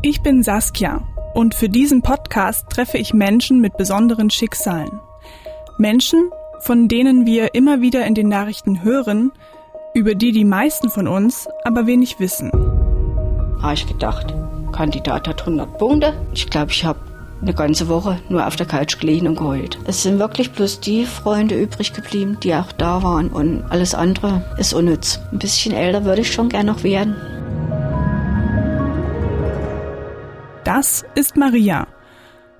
Ich bin Saskia und für diesen Podcast treffe ich Menschen mit besonderen Schicksalen. Menschen, von denen wir immer wieder in den Nachrichten hören, über die die meisten von uns aber wenig wissen. Habe ich gedacht, Kandidat hat 100 Punkte. Ich glaube, ich habe eine ganze Woche nur auf der Couch gelegen und geheult. Es sind wirklich bloß die Freunde übrig geblieben, die auch da waren und alles andere ist unnütz. Ein bisschen älter würde ich schon gerne noch werden. Das ist Maria.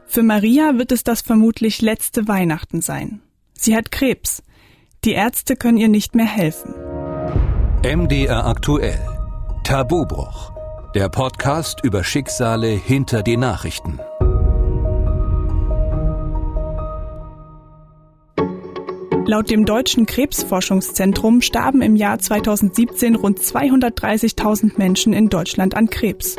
Für Maria wird es das vermutlich letzte Weihnachten sein. Sie hat Krebs. Die Ärzte können ihr nicht mehr helfen. MDR aktuell. Tabubruch. Der Podcast über Schicksale hinter die Nachrichten. Laut dem Deutschen Krebsforschungszentrum starben im Jahr 2017 rund 230.000 Menschen in Deutschland an Krebs.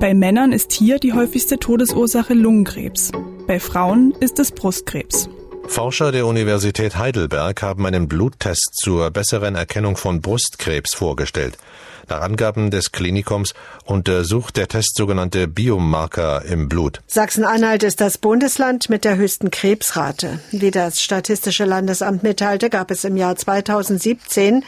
Bei Männern ist hier die häufigste Todesursache Lungenkrebs. Bei Frauen ist es Brustkrebs. Forscher der Universität Heidelberg haben einen Bluttest zur besseren Erkennung von Brustkrebs vorgestellt. Nach Angaben des Klinikums untersucht der Test sogenannte Biomarker im Blut. Sachsen-Anhalt ist das Bundesland mit der höchsten Krebsrate. Wie das Statistische Landesamt mitteilte, gab es im Jahr 2017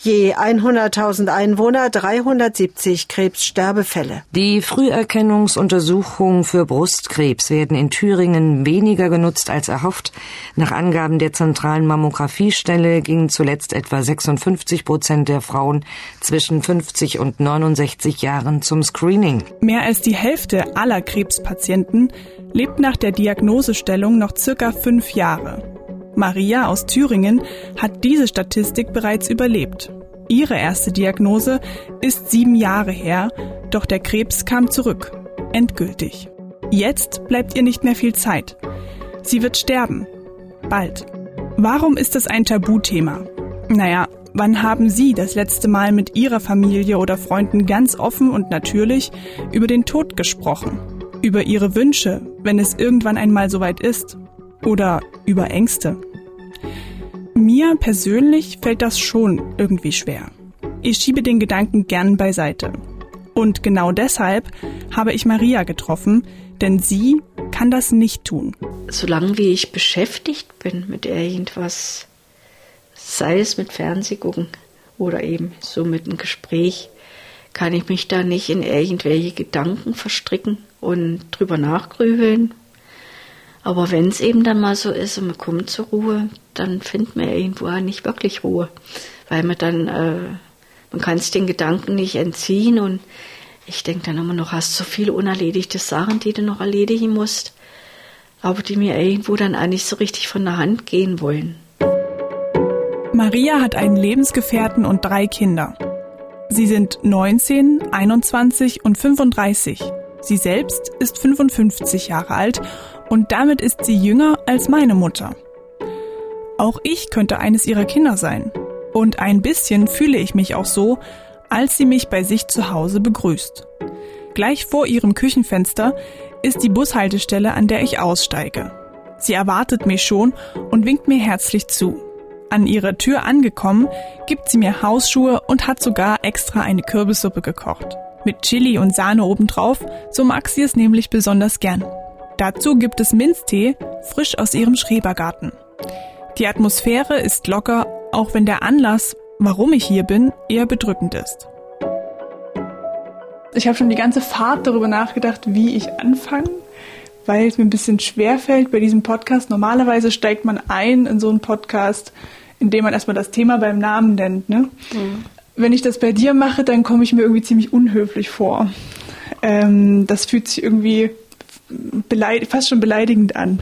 je 100.000 Einwohner 370 Krebssterbefälle. Die Früherkennungsuntersuchungen für Brustkrebs werden in Thüringen weniger genutzt als erhofft. Nach Angaben der zentralen Mammografiestelle gingen zuletzt etwa 56 Prozent der Frauen zwischen 50 und 69 Jahren zum Screening. Mehr als die Hälfte aller Krebspatienten lebt nach der Diagnosestellung noch circa fünf Jahre. Maria aus Thüringen hat diese Statistik bereits überlebt. Ihre erste Diagnose ist sieben Jahre her, doch der Krebs kam zurück. Endgültig. Jetzt bleibt ihr nicht mehr viel Zeit. Sie wird sterben. Bald. Warum ist es ein Tabuthema? Naja, wann haben Sie das letzte Mal mit Ihrer Familie oder Freunden ganz offen und natürlich über den Tod gesprochen? Über Ihre Wünsche, wenn es irgendwann einmal soweit ist? Oder über Ängste? Mir persönlich fällt das schon irgendwie schwer. Ich schiebe den Gedanken gern beiseite. Und genau deshalb habe ich Maria getroffen, denn sie kann das nicht tun. Solange wie ich beschäftigt bin mit irgendwas, sei es mit Fernsehgucken oder eben so mit einem Gespräch, kann ich mich da nicht in irgendwelche Gedanken verstricken und drüber nachgrübeln aber wenn es eben dann mal so ist und man kommt zur Ruhe, dann findet man irgendwo nicht wirklich Ruhe, weil man dann, äh, man kann es den Gedanken nicht entziehen und ich denke dann immer noch, hast so viele unerledigte Sachen, die du noch erledigen musst, aber die mir irgendwo dann auch nicht so richtig von der Hand gehen wollen. Maria hat einen Lebensgefährten und drei Kinder. Sie sind 19, 21 und 35. Sie selbst ist 55 Jahre alt und damit ist sie jünger als meine Mutter. Auch ich könnte eines ihrer Kinder sein. Und ein bisschen fühle ich mich auch so, als sie mich bei sich zu Hause begrüßt. Gleich vor ihrem Küchenfenster ist die Bushaltestelle, an der ich aussteige. Sie erwartet mich schon und winkt mir herzlich zu. An ihrer Tür angekommen, gibt sie mir Hausschuhe und hat sogar extra eine Kürbissuppe gekocht. Mit Chili und Sahne obendrauf, so mag sie es nämlich besonders gern. Dazu gibt es Minztee, frisch aus ihrem Schrebergarten. Die Atmosphäre ist locker, auch wenn der Anlass, warum ich hier bin, eher bedrückend ist. Ich habe schon die ganze Fahrt darüber nachgedacht, wie ich anfange, weil es mir ein bisschen schwer fällt bei diesem Podcast. Normalerweise steigt man ein in so einen Podcast, indem man erstmal das Thema beim Namen nennt. Ne? Mhm. Wenn ich das bei dir mache, dann komme ich mir irgendwie ziemlich unhöflich vor. Ähm, das fühlt sich irgendwie fast schon beleidigend an.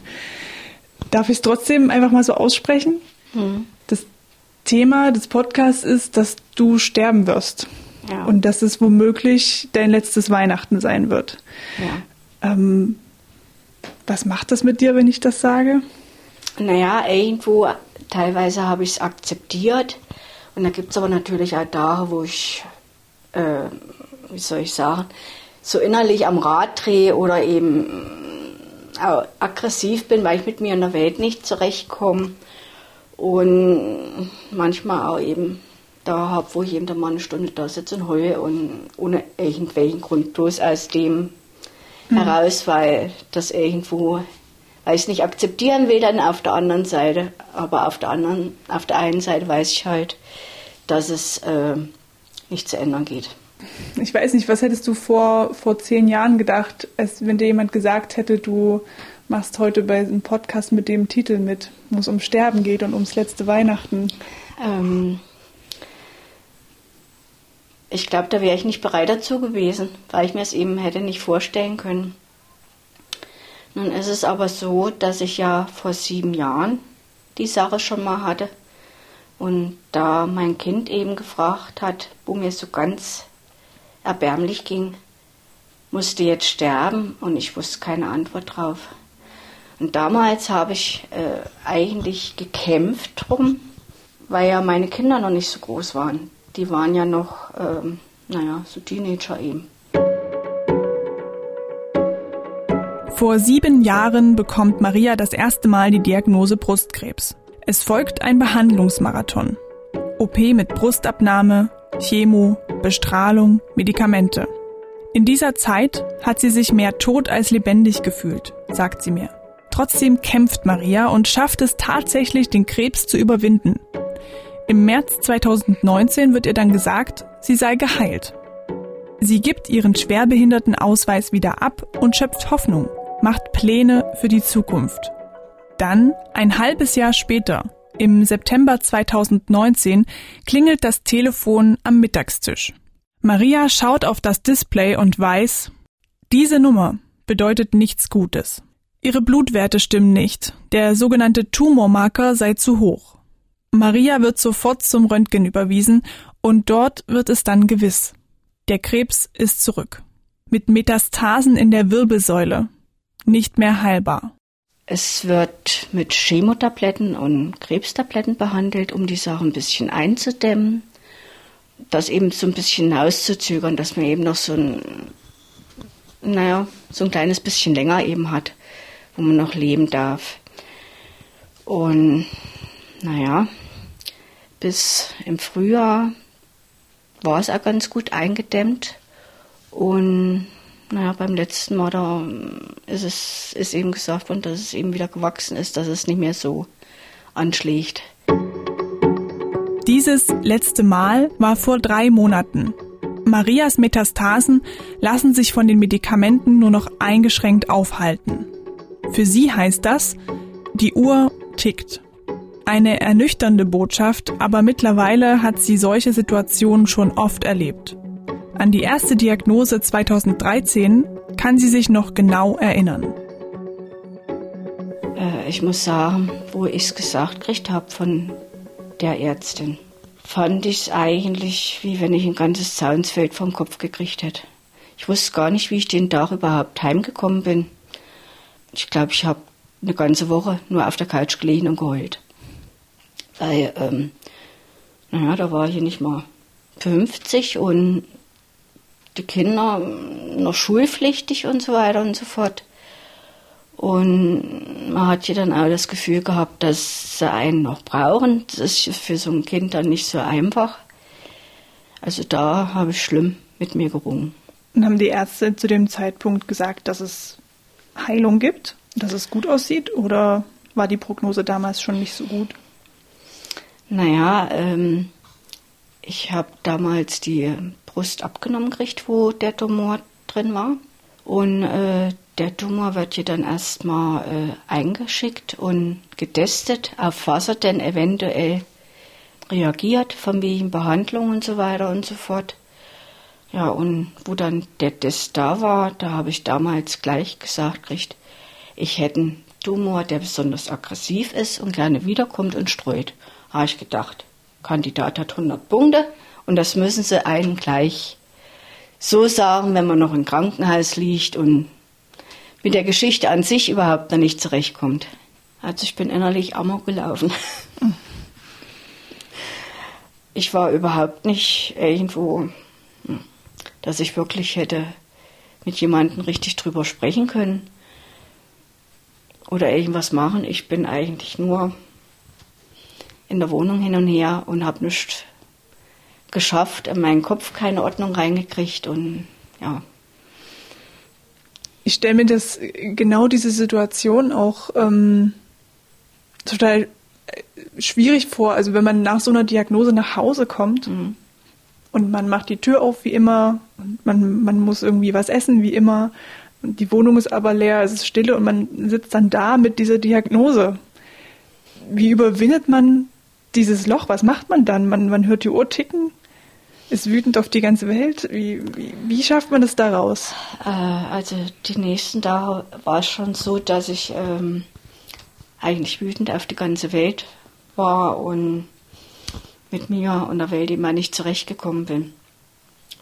Darf ich es trotzdem einfach mal so aussprechen? Mhm. Das Thema des Podcasts ist, dass du sterben wirst. Ja. Und dass es womöglich dein letztes Weihnachten sein wird. Ja. Ähm, was macht das mit dir, wenn ich das sage? Naja, irgendwo, teilweise habe ich es akzeptiert. Und da gibt es aber natürlich auch Tage, wo ich, äh, wie soll ich sagen, so innerlich am Rad drehe oder eben äh, aggressiv bin, weil ich mit mir in der Welt nicht zurechtkomme und manchmal auch eben da habe, wo ich eben dann mal eine Stunde da sitze und heule und ohne irgendwelchen Grund bloß aus dem mhm. heraus, weil das irgendwo, weil ich es nicht akzeptieren will, dann auf der anderen Seite, aber auf der anderen, auf der einen Seite weiß ich halt, dass es äh, nicht zu ändern geht. Ich weiß nicht, was hättest du vor, vor zehn Jahren gedacht, als wenn dir jemand gesagt hätte, du machst heute bei einem Podcast mit dem Titel mit, wo es um Sterben geht und ums letzte Weihnachten? Ähm, ich glaube, da wäre ich nicht bereit dazu gewesen, weil ich mir es eben hätte nicht vorstellen können. Nun ist es aber so, dass ich ja vor sieben Jahren die Sache schon mal hatte. Und da mein Kind eben gefragt hat, wo mir so ganz erbärmlich ging, musste jetzt sterben und ich wusste keine Antwort drauf. Und damals habe ich äh, eigentlich gekämpft drum, weil ja meine Kinder noch nicht so groß waren. Die waren ja noch, ähm, naja, so Teenager eben. Vor sieben Jahren bekommt Maria das erste Mal die Diagnose Brustkrebs. Es folgt ein Behandlungsmarathon. OP mit Brustabnahme, Chemo, Bestrahlung, Medikamente. In dieser Zeit hat sie sich mehr tot als lebendig gefühlt, sagt sie mir. Trotzdem kämpft Maria und schafft es tatsächlich, den Krebs zu überwinden. Im März 2019 wird ihr dann gesagt, sie sei geheilt. Sie gibt ihren Schwerbehindertenausweis wieder ab und schöpft Hoffnung, macht Pläne für die Zukunft. Dann, ein halbes Jahr später, im September 2019, klingelt das Telefon am Mittagstisch. Maria schaut auf das Display und weiß, diese Nummer bedeutet nichts Gutes. Ihre Blutwerte stimmen nicht, der sogenannte Tumormarker sei zu hoch. Maria wird sofort zum Röntgen überwiesen und dort wird es dann gewiss. Der Krebs ist zurück. Mit Metastasen in der Wirbelsäule. Nicht mehr heilbar. Es wird mit Chemotabletten und Krebstabletten behandelt, um die Sache ein bisschen einzudämmen. Das eben so ein bisschen auszuzögern, dass man eben noch so ein, naja, so ein kleines bisschen länger eben hat, wo man noch leben darf. Und naja, bis im Frühjahr war es auch ganz gut eingedämmt. Und naja, beim letzten Mal da ist es ist eben gesagt worden, dass es eben wieder gewachsen ist, dass es nicht mehr so anschlägt. Dieses letzte Mal war vor drei Monaten. Marias Metastasen lassen sich von den Medikamenten nur noch eingeschränkt aufhalten. Für sie heißt das, die Uhr tickt. Eine ernüchternde Botschaft, aber mittlerweile hat sie solche Situationen schon oft erlebt. An die erste Diagnose 2013 kann sie sich noch genau erinnern. Äh, ich muss sagen, wo ich es gesagt gekriegt habe von der Ärztin, fand ich es eigentlich, wie wenn ich ein ganzes Zaunsfeld vom Kopf gekriegt hätte. Ich wusste gar nicht, wie ich den Tag überhaupt heimgekommen bin. Ich glaube, ich habe eine ganze Woche nur auf der Couch gelegen und geheult. Weil, ähm, naja, da war ich nicht mal 50 und die Kinder noch schulpflichtig und so weiter und so fort. Und man hat ja dann auch das Gefühl gehabt, dass sie einen noch brauchen. Das ist für so ein Kind dann nicht so einfach. Also da habe ich schlimm mit mir gerungen. Und haben die Ärzte zu dem Zeitpunkt gesagt, dass es Heilung gibt, dass es gut aussieht? Oder war die Prognose damals schon nicht so gut? Naja, ähm, ich habe damals die Brust abgenommen gekriegt, wo der Tumor drin war. Und äh, der Tumor wird hier dann erstmal äh, eingeschickt und getestet, auf was er denn eventuell reagiert, von wegen Behandlung und so weiter und so fort. Ja, und wo dann der Test da war, da habe ich damals gleich gesagt gekriegt, ich hätte einen Tumor, der besonders aggressiv ist und gerne wiederkommt und streut habe ich gedacht, Kandidat hat 100 Punkte und das müssen sie einem gleich so sagen, wenn man noch im Krankenhaus liegt und mit der Geschichte an sich überhaupt noch nicht zurechtkommt. Also ich bin innerlich amok gelaufen. Ich war überhaupt nicht irgendwo, dass ich wirklich hätte mit jemandem richtig drüber sprechen können oder irgendwas machen. Ich bin eigentlich nur in der Wohnung hin und her und habe nichts geschafft, in meinen Kopf keine Ordnung reingekriegt und ja. Ich stelle mir das genau diese Situation auch ähm, total äh, schwierig vor. Also wenn man nach so einer Diagnose nach Hause kommt mhm. und man macht die Tür auf wie immer und man, man muss irgendwie was essen wie immer. Und die Wohnung ist aber leer, es ist stille und man sitzt dann da mit dieser Diagnose. Wie überwindet man dieses Loch? Was macht man dann? Man, man hört die Uhr ticken, ist wütend auf die ganze Welt. Wie, wie, wie schafft man das daraus? Äh, also die nächsten Tage war es schon so, dass ich ähm, eigentlich wütend auf die ganze Welt war und mit mir und der Welt immer nicht zurechtgekommen bin.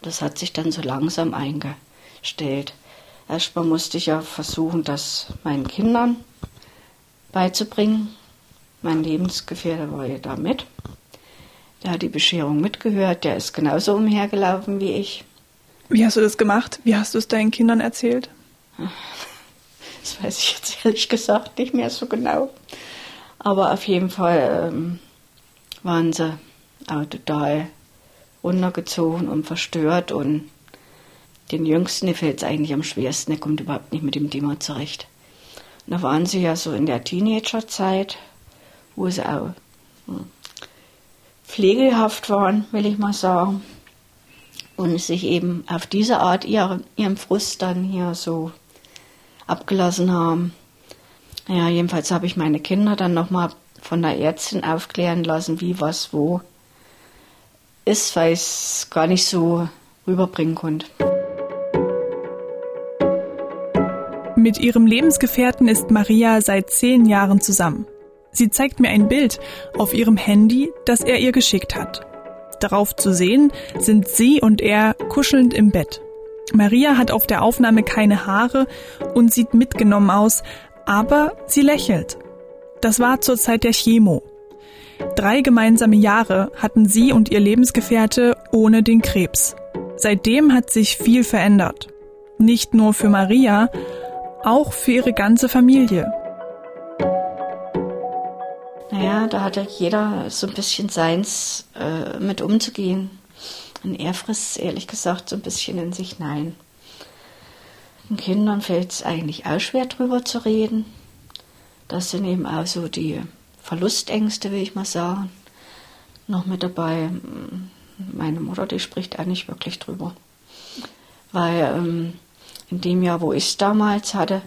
Das hat sich dann so langsam eingestellt. Erstmal musste ich ja versuchen, das meinen Kindern beizubringen. Mein Lebensgefährte war ja da mit. Der hat die Bescherung mitgehört, der ist genauso umhergelaufen wie ich. Wie hast du das gemacht? Wie hast du es deinen Kindern erzählt? Das weiß ich jetzt ehrlich gesagt nicht mehr so genau. Aber auf jeden Fall ähm, waren sie auch total runtergezogen und verstört und den Jüngsten fällt es eigentlich am schwersten, der kommt überhaupt nicht mit dem Thema zurecht. Und da waren sie ja so in der Teenagerzeit, wo sie auch hm, pflegehaft waren, will ich mal sagen. Und sich eben auf diese Art ihren, ihren Frust dann hier so abgelassen haben. Ja, jedenfalls habe ich meine Kinder dann nochmal von der Ärztin aufklären lassen, wie was wo ist, weil ich es gar nicht so rüberbringen konnte. Mit ihrem Lebensgefährten ist Maria seit zehn Jahren zusammen. Sie zeigt mir ein Bild auf ihrem Handy, das er ihr geschickt hat. Darauf zu sehen sind sie und er kuschelnd im Bett. Maria hat auf der Aufnahme keine Haare und sieht mitgenommen aus, aber sie lächelt. Das war zur Zeit der Chemo. Drei gemeinsame Jahre hatten sie und ihr Lebensgefährte ohne den Krebs. Seitdem hat sich viel verändert. Nicht nur für Maria, auch für ihre ganze Familie. Naja, da hatte jeder so ein bisschen seins äh, mit umzugehen. Und er frisst ehrlich gesagt so ein bisschen in sich nein. Den Kindern fällt es eigentlich auch schwer drüber zu reden. Das sind eben auch so die Verlustängste, will ich mal sagen, noch mit dabei. Meine Mutter, die spricht auch nicht wirklich drüber. Weil ähm, in dem Jahr, wo ich es damals hatte,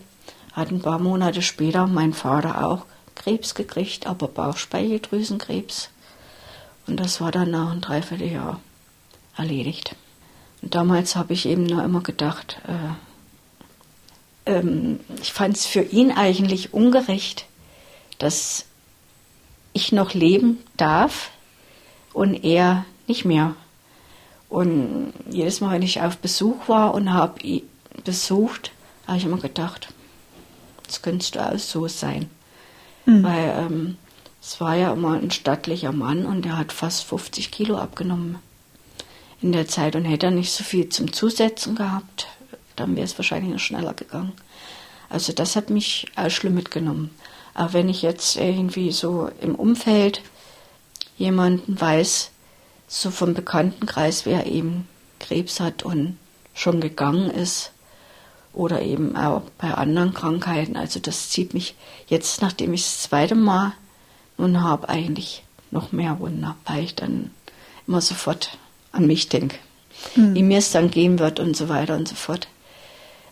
hat ein paar Monate später mein Vater auch Krebs gekriegt, aber Bauchspeicheldrüsenkrebs. Und das war dann nach einem Dreivierteljahr erledigt. Und damals habe ich eben nur immer gedacht, äh, ähm, ich fand es für ihn eigentlich ungerecht, dass ich noch leben darf und er nicht mehr. Und jedes Mal, wenn ich auf Besuch war und habe besucht, habe ich immer gedacht, das könntest du auch so sein. Mhm. Weil ähm, es war ja immer ein stattlicher Mann und der hat fast 50 Kilo abgenommen in der Zeit und hätte er nicht so viel zum Zusetzen gehabt, dann wäre es wahrscheinlich noch schneller gegangen. Also das hat mich auch schlimm mitgenommen. Aber wenn ich jetzt irgendwie so im Umfeld jemanden weiß, so vom Bekanntenkreis, wer eben Krebs hat und schon gegangen ist, oder eben auch bei anderen Krankheiten. Also das zieht mich jetzt, nachdem ich das zweite Mal nun habe, eigentlich noch mehr Wunder, weil ich dann immer sofort an mich denke, mhm. wie mir es dann gehen wird und so weiter und so fort.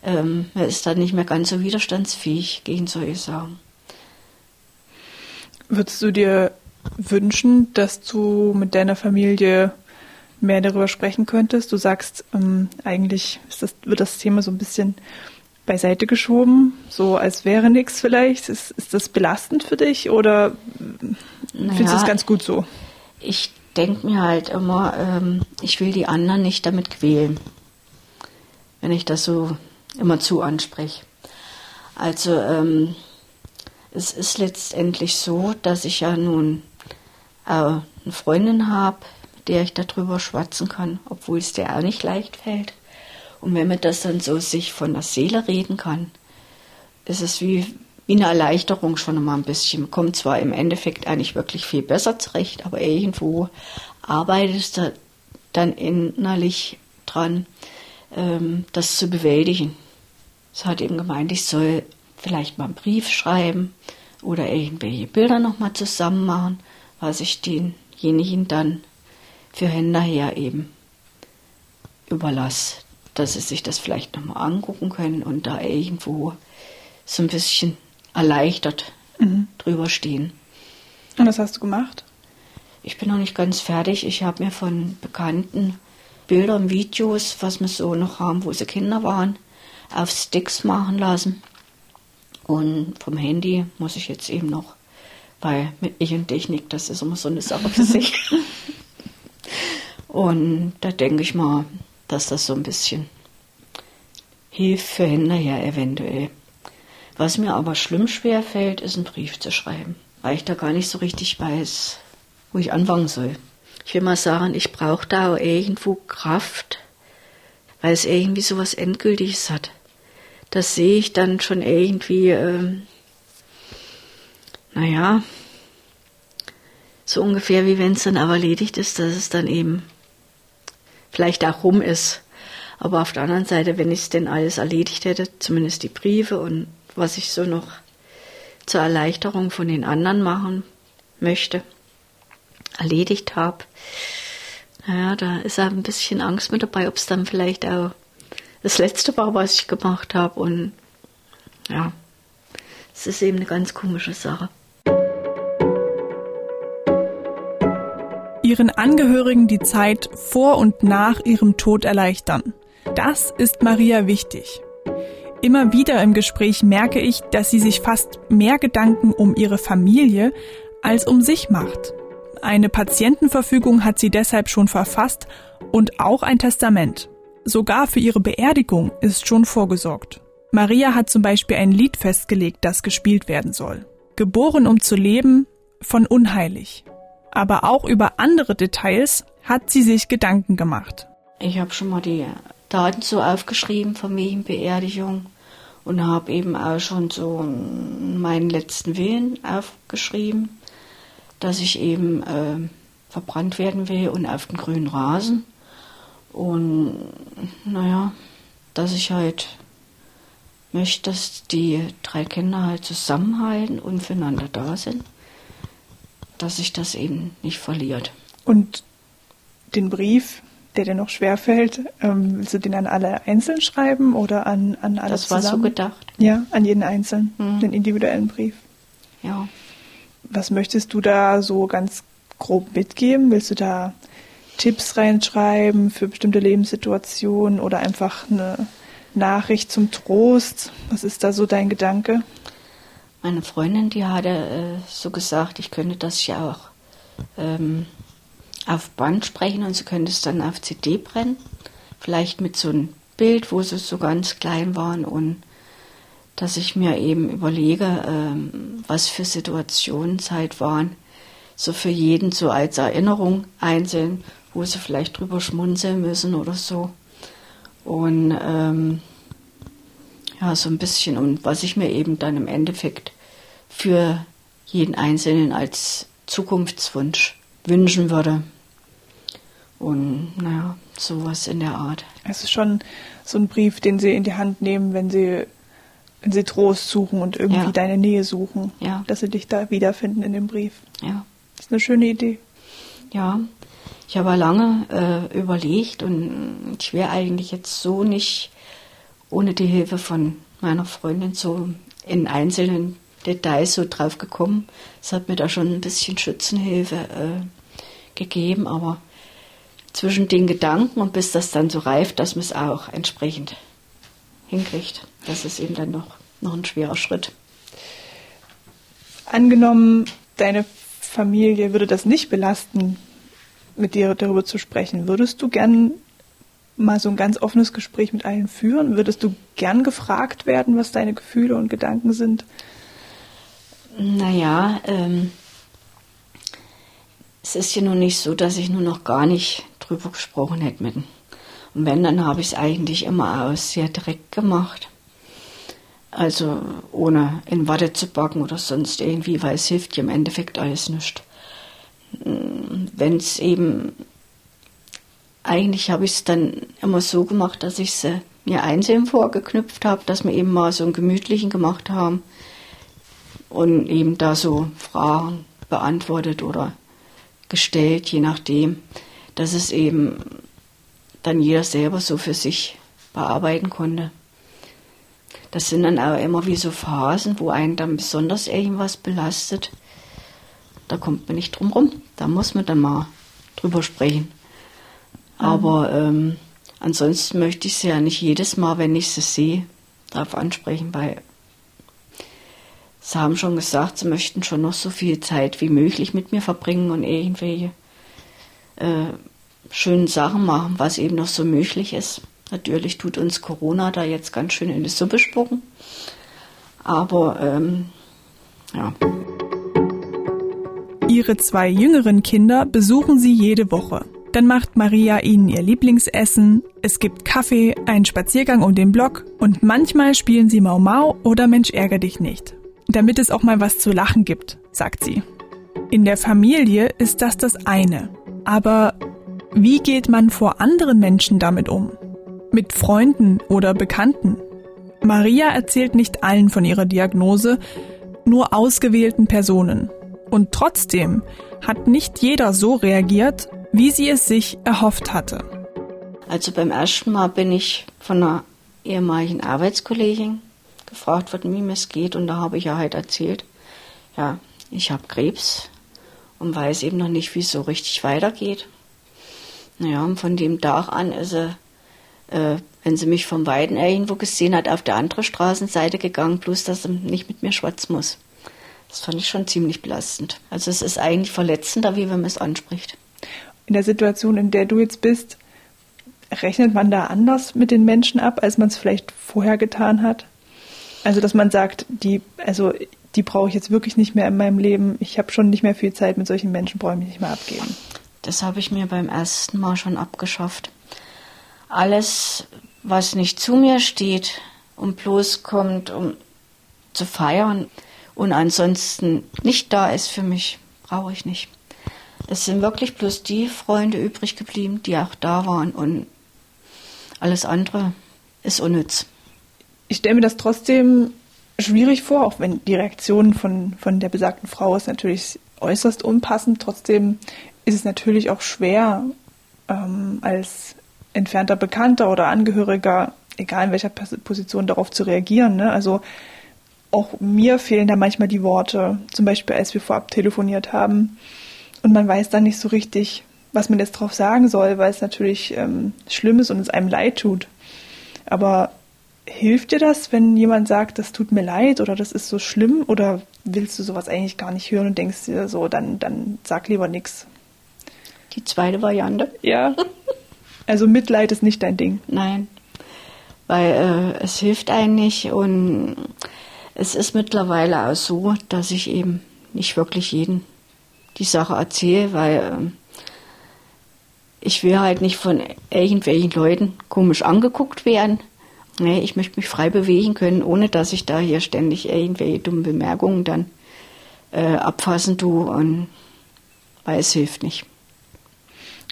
Ähm, man ist dann nicht mehr ganz so widerstandsfähig gegen solche Sachen. Würdest du dir wünschen, dass du mit deiner Familie mehr darüber sprechen könntest. Du sagst, ähm, eigentlich das, wird das Thema so ein bisschen beiseite geschoben, so als wäre nichts vielleicht. Ist, ist das belastend für dich oder naja, findest du es ganz gut so? Ich denke mir halt immer, ähm, ich will die anderen nicht damit quälen, wenn ich das so immer zu anspreche. Also ähm, es ist letztendlich so, dass ich ja nun äh, eine Freundin habe, der ich darüber schwatzen kann, obwohl es dir auch nicht leicht fällt. Und wenn man das dann so sich von der Seele reden kann, ist es wie, wie eine Erleichterung schon mal ein bisschen. Man kommt zwar im Endeffekt eigentlich wirklich viel besser zurecht, aber irgendwo arbeitest du dann innerlich dran, ähm, das zu bewältigen. Es hat eben gemeint, ich soll vielleicht mal einen Brief schreiben oder irgendwelche Bilder nochmal zusammen machen, was ich denjenigen dann für hinterher eben überlasse, dass sie sich das vielleicht nochmal angucken können und da irgendwo so ein bisschen erleichtert mhm. drüber stehen. Und was hast du gemacht? Ich bin noch nicht ganz fertig. Ich habe mir von Bekannten Bilder und Videos, was wir so noch haben, wo sie Kinder waren, auf Sticks machen lassen. Und vom Handy muss ich jetzt eben noch, weil mit ich und Technik, das ist immer so eine Sache für sich. Und da denke ich mal, dass das so ein bisschen hilft für hinterher eventuell. Was mir aber schlimm schwer fällt, ist einen Brief zu schreiben, weil ich da gar nicht so richtig weiß, wo ich anfangen soll. Ich will mal sagen, ich brauche da auch irgendwo Kraft, weil es irgendwie so was Endgültiges hat. Das sehe ich dann schon irgendwie, ähm, naja, so ungefähr wie wenn es dann aber erledigt ist, dass es dann eben vielleicht auch rum ist. Aber auf der anderen Seite, wenn ich es denn alles erledigt hätte, zumindest die Briefe und was ich so noch zur Erleichterung von den anderen machen möchte, erledigt habe. Naja, da ist auch ein bisschen Angst mit dabei, ob es dann vielleicht auch das letzte war, was ich gemacht habe. Und ja, es ist eben eine ganz komische Sache. Ihren Angehörigen die Zeit vor und nach ihrem Tod erleichtern. Das ist Maria wichtig. Immer wieder im Gespräch merke ich, dass sie sich fast mehr Gedanken um ihre Familie als um sich macht. Eine Patientenverfügung hat sie deshalb schon verfasst und auch ein Testament. Sogar für ihre Beerdigung ist schon vorgesorgt. Maria hat zum Beispiel ein Lied festgelegt, das gespielt werden soll. Geboren um zu leben, von unheilig. Aber auch über andere Details hat sie sich Gedanken gemacht. Ich habe schon mal die Daten so aufgeschrieben von wegen Beerdigung und habe eben auch schon so meinen letzten Willen aufgeschrieben, dass ich eben äh, verbrannt werden will und auf den grünen Rasen. Und naja, dass ich halt möchte, dass die drei Kinder halt zusammenhalten und füreinander da sind, dass sich das eben nicht verliert. Und den Brief, der dir noch schwerfällt, ähm, willst du den an alle einzeln schreiben oder an, an alle das zusammen? Das war so gedacht. Ja, an jeden einzelnen, mhm. den individuellen Brief. Ja. Was möchtest du da so ganz grob mitgeben? Willst du da Tipps reinschreiben für bestimmte Lebenssituationen oder einfach eine Nachricht zum Trost? Was ist da so dein Gedanke? Meine Freundin, die hatte äh, so gesagt, ich könnte das ja auch ähm, auf Band sprechen und sie könnte es dann auf CD brennen. Vielleicht mit so einem Bild, wo sie so ganz klein waren und dass ich mir eben überlege, ähm, was für Situationen es halt waren. So für jeden so als Erinnerung einzeln, wo sie vielleicht drüber schmunzeln müssen oder so. Und ähm, ja, so ein bisschen und was ich mir eben dann im Endeffekt für jeden Einzelnen als Zukunftswunsch wünschen würde. Und naja, sowas in der Art. Es ist schon so ein Brief, den Sie in die Hand nehmen, wenn Sie, wenn Sie Trost suchen und irgendwie ja. deine Nähe suchen. Ja. Dass Sie dich da wiederfinden in dem Brief. Ja. Das ist eine schöne Idee. Ja, ich habe lange äh, überlegt und ich wäre eigentlich jetzt so nicht ohne die Hilfe von meiner Freundin so in einzelnen Details so drauf gekommen. Es hat mir da schon ein bisschen Schützenhilfe äh, gegeben, aber zwischen den Gedanken und bis das dann so reift, dass man es auch entsprechend hinkriegt, das ist eben dann noch, noch ein schwerer Schritt. Angenommen, deine Familie würde das nicht belasten, mit dir darüber zu sprechen. Würdest du gern mal so ein ganz offenes Gespräch mit allen führen? Würdest du gern gefragt werden, was deine Gefühle und Gedanken sind? Naja, ähm, es ist ja nun nicht so, dass ich nur noch gar nicht drüber gesprochen hätte mit ihm. Und wenn, dann habe ich es eigentlich immer aus sehr direkt gemacht. Also ohne in Watte zu backen oder sonst irgendwie, weil es hilft ja im Endeffekt alles nicht. Wenn es eben eigentlich habe ich es dann immer so gemacht, dass ich sie mir einzeln vorgeknüpft habe, dass wir eben mal so einen gemütlichen gemacht haben und eben da so Fragen beantwortet oder gestellt, je nachdem, dass es eben dann jeder selber so für sich bearbeiten konnte. Das sind dann auch immer wie so Phasen, wo einen dann besonders irgendwas belastet. Da kommt man nicht drum rum. Da muss man dann mal drüber sprechen. Aber ähm, ansonsten möchte ich sie ja nicht jedes Mal, wenn ich sie sehe, darauf ansprechen, weil sie haben schon gesagt, sie möchten schon noch so viel Zeit wie möglich mit mir verbringen und irgendwelche äh, schönen Sachen machen, was eben noch so möglich ist. Natürlich tut uns Corona da jetzt ganz schön in die Suppe spucken. Aber ähm, ja. Ihre zwei jüngeren Kinder besuchen sie jede Woche. Dann macht Maria ihnen ihr Lieblingsessen, es gibt Kaffee, einen Spaziergang um den Block und manchmal spielen sie Mau Mau oder Mensch ärger dich nicht. Damit es auch mal was zu lachen gibt, sagt sie. In der Familie ist das das eine. Aber wie geht man vor anderen Menschen damit um? Mit Freunden oder Bekannten? Maria erzählt nicht allen von ihrer Diagnose, nur ausgewählten Personen. Und trotzdem hat nicht jeder so reagiert, wie sie es sich erhofft hatte. Also beim ersten Mal bin ich von einer ehemaligen Arbeitskollegin gefragt worden, wie mir es geht. Und da habe ich ja halt erzählt, ja, ich habe Krebs und weiß eben noch nicht, wie es so richtig weitergeht. Naja, und von dem Tag an ist sie, äh, wenn sie mich vom Weiden irgendwo gesehen hat, auf der anderen Straßenseite gegangen, bloß dass sie nicht mit mir schwatzen muss. Das fand ich schon ziemlich belastend. Also es ist eigentlich verletzender, wie wenn man es anspricht. In der Situation, in der du jetzt bist, rechnet man da anders mit den Menschen ab, als man es vielleicht vorher getan hat? Also dass man sagt, die, also die brauche ich jetzt wirklich nicht mehr in meinem Leben. Ich habe schon nicht mehr viel Zeit mit solchen Menschen, brauche ich mich nicht mehr abgeben. Das habe ich mir beim ersten Mal schon abgeschafft. Alles, was nicht zu mir steht und bloß kommt, um zu feiern und ansonsten nicht da ist für mich, brauche ich nicht. Es sind wirklich bloß die Freunde übrig geblieben, die auch da waren und alles andere ist unnütz. Ich stelle mir das trotzdem schwierig vor, auch wenn die Reaktion von, von der besagten Frau ist natürlich äußerst unpassend. Trotzdem ist es natürlich auch schwer, ähm, als entfernter Bekannter oder Angehöriger, egal in welcher Position, darauf zu reagieren. Ne? Also auch mir fehlen da manchmal die Worte, zum Beispiel als wir vorab telefoniert haben. Und man weiß dann nicht so richtig, was man jetzt drauf sagen soll, weil es natürlich ähm, schlimm ist und es einem leid tut. Aber hilft dir das, wenn jemand sagt, das tut mir leid oder das ist so schlimm? Oder willst du sowas eigentlich gar nicht hören und denkst dir so, dann, dann sag lieber nichts? Die zweite Variante? Ja. Also Mitleid ist nicht dein Ding. Nein. Weil äh, es hilft einem nicht und es ist mittlerweile auch so, dass ich eben nicht wirklich jeden die Sache erzähle, weil äh, ich will halt nicht von irgendwelchen Leuten komisch angeguckt werden. Nee, ich möchte mich frei bewegen können, ohne dass ich da hier ständig irgendwelche dummen Bemerkungen dann äh, abfassen tue und weil es hilft nicht.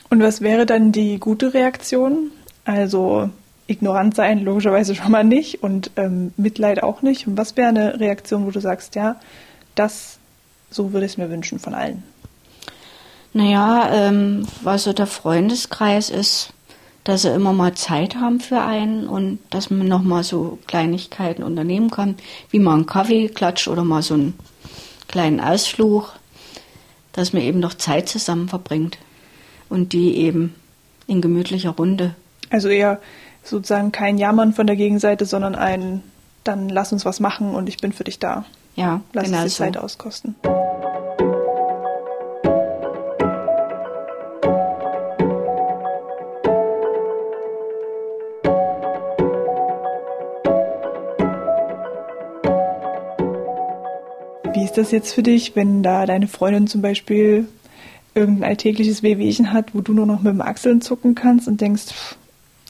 Und was wäre dann die gute Reaktion? Also ignorant sein logischerweise schon mal nicht und ähm, Mitleid auch nicht. Und was wäre eine Reaktion, wo du sagst, ja, das, so würde ich es mir wünschen von allen? Naja, ähm, was so der Freundeskreis ist, dass sie immer mal Zeit haben für einen und dass man nochmal so Kleinigkeiten unternehmen kann, wie mal einen Kaffeeklatsch oder mal so einen kleinen Ausflug, dass man eben noch Zeit zusammen verbringt und die eben in gemütlicher Runde. Also eher sozusagen kein Jammern von der Gegenseite, sondern ein, dann lass uns was machen und ich bin für dich da. Ja, lass genau uns die so. Zeit auskosten. Ist das jetzt für dich, wenn da deine Freundin zum Beispiel irgendein alltägliches Wehwehchen hat, wo du nur noch mit dem Achseln zucken kannst und denkst, pff,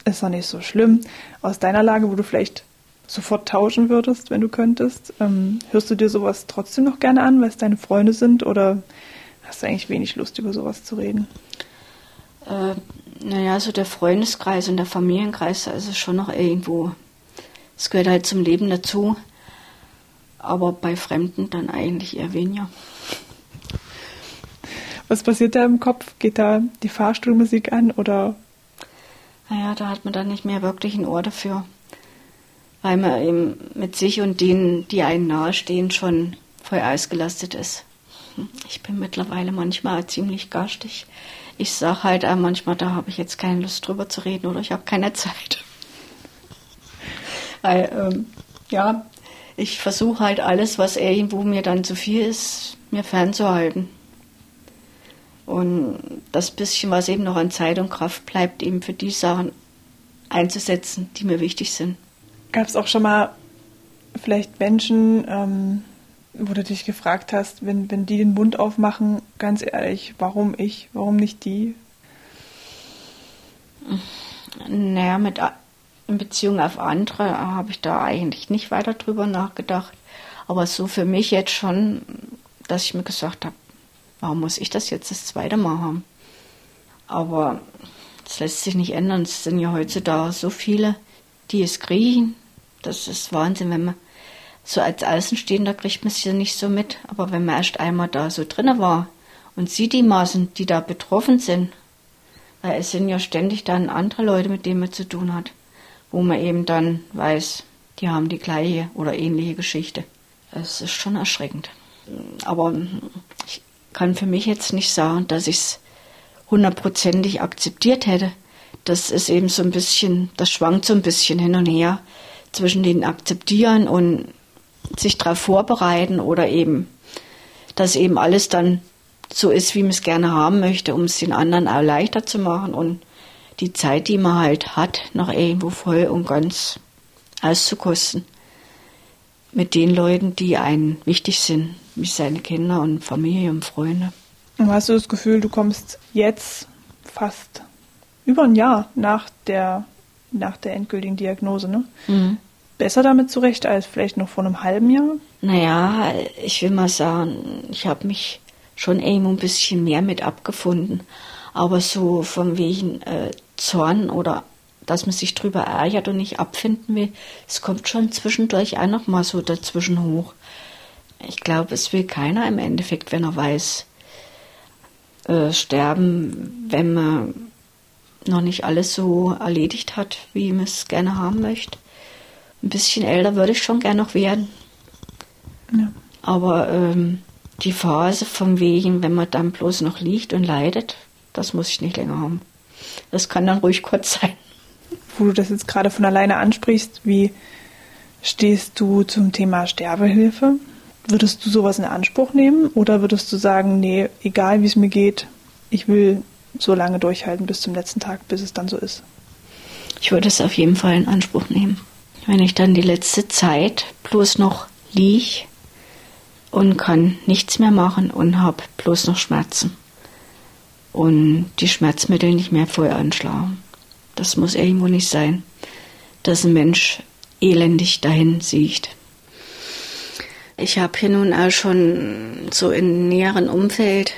ist doch nicht so schlimm. Aus deiner Lage, wo du vielleicht sofort tauschen würdest, wenn du könntest, ähm, hörst du dir sowas trotzdem noch gerne an, weil es deine Freunde sind oder hast du eigentlich wenig Lust, über sowas zu reden? Äh, Naja, so der Freundeskreis und der Familienkreis, also schon noch irgendwo. Es gehört halt zum Leben dazu. Aber bei Fremden dann eigentlich eher weniger. Was passiert da im Kopf? Geht da die Fahrstuhlmusik an oder? Naja, da hat man dann nicht mehr wirklich ein Ohr dafür. Weil man eben mit sich und denen, die einen nahestehen, schon voll ausgelastet ist. Ich bin mittlerweile manchmal ziemlich garstig. Ich sage halt manchmal, da habe ich jetzt keine Lust drüber zu reden oder ich habe keine Zeit. Weil, ähm, ja, ich versuche halt alles, was irgendwo mir dann zu viel ist, mir fernzuhalten. Und das bisschen, was eben noch an Zeit und Kraft bleibt, eben für die Sachen einzusetzen, die mir wichtig sind. Gab es auch schon mal vielleicht Menschen, ähm, wo du dich gefragt hast, wenn, wenn die den Mund aufmachen, ganz ehrlich, warum ich, warum nicht die? Naja, mit, in Beziehung auf andere habe ich da eigentlich nicht weiter drüber nachgedacht. Aber so für mich jetzt schon, dass ich mir gesagt habe, warum muss ich das jetzt das zweite Mal haben? Aber das lässt sich nicht ändern. Es sind ja heutzutage so viele, die es kriegen. Das ist Wahnsinn, wenn man so als Außenstehender kriegt man es ja nicht so mit. Aber wenn man erst einmal da so drinne war und sieht die Maßen, die da betroffen sind, weil es sind ja ständig dann andere Leute, mit denen man zu tun hat, wo man eben dann weiß, die haben die gleiche oder ähnliche Geschichte. Es ist schon erschreckend. Aber ich kann für mich jetzt nicht sagen, dass ich es hundertprozentig akzeptiert hätte. Das ist eben so ein bisschen, das schwankt so ein bisschen hin und her zwischen den Akzeptieren und sich darauf vorbereiten oder eben, dass eben alles dann so ist, wie man es gerne haben möchte, um es den anderen auch leichter zu machen und die Zeit, die man halt hat, noch irgendwo voll und ganz auszukosten. Mit den Leuten, die einen wichtig sind, wie seine Kinder und Familie und Freunde. Und hast du das Gefühl, du kommst jetzt fast über ein Jahr nach der, nach der endgültigen Diagnose, ne? Mhm besser damit zurecht als vielleicht noch vor einem halben Jahr? Naja, ich will mal sagen, ich habe mich schon irgendwo ein bisschen mehr mit abgefunden. Aber so von wegen äh, Zorn oder dass man sich drüber ärgert und nicht abfinden will, es kommt schon zwischendurch auch noch mal so dazwischen hoch. Ich glaube, es will keiner im Endeffekt, wenn er weiß, äh, sterben, wenn man noch nicht alles so erledigt hat, wie man es gerne haben möchte ein bisschen älter würde ich schon gern noch werden. Ja. Aber ähm, die Phase vom Wegen, wenn man dann bloß noch liegt und leidet, das muss ich nicht länger haben. Das kann dann ruhig kurz sein. Wo du das jetzt gerade von alleine ansprichst, wie stehst du zum Thema Sterbehilfe? Würdest du sowas in Anspruch nehmen oder würdest du sagen, nee, egal wie es mir geht, ich will so lange durchhalten bis zum letzten Tag, bis es dann so ist? Ich würde es auf jeden Fall in Anspruch nehmen wenn ich dann die letzte Zeit bloß noch lieg und kann nichts mehr machen und habe bloß noch Schmerzen und die Schmerzmittel nicht mehr voll anschlagen. Das muss irgendwo nicht sein, dass ein Mensch elendig dahin sieht. Ich habe hier nun auch schon so im näheren Umfeld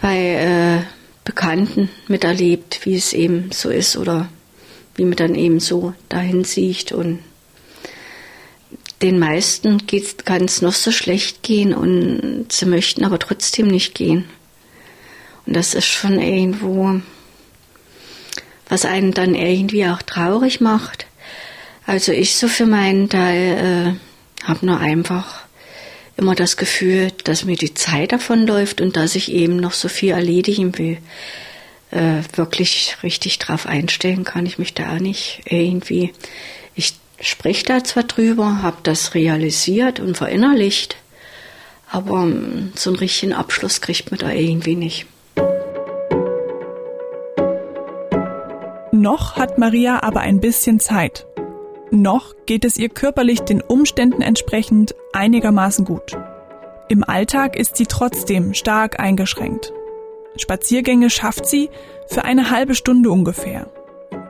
bei äh, Bekannten miterlebt, wie es eben so ist oder wie man dann eben so dahin sieht. Und den meisten kann es noch so schlecht gehen und sie möchten aber trotzdem nicht gehen. Das ist schon irgendwo, was einen dann irgendwie auch traurig macht. Also ich so für meinen Teil äh, habe nur einfach immer das Gefühl, dass mir die Zeit davonläuft und dass ich eben noch so viel erledigen will äh, wirklich richtig drauf einstellen kann ich mich da auch nicht irgendwie. Ich spreche da zwar drüber, habe das realisiert und verinnerlicht, aber ähm, so einen richtigen Abschluss kriegt man da irgendwie nicht. Noch hat Maria aber ein bisschen Zeit. Noch geht es ihr körperlich den Umständen entsprechend einigermaßen gut. Im Alltag ist sie trotzdem stark eingeschränkt. Spaziergänge schafft sie für eine halbe Stunde ungefähr.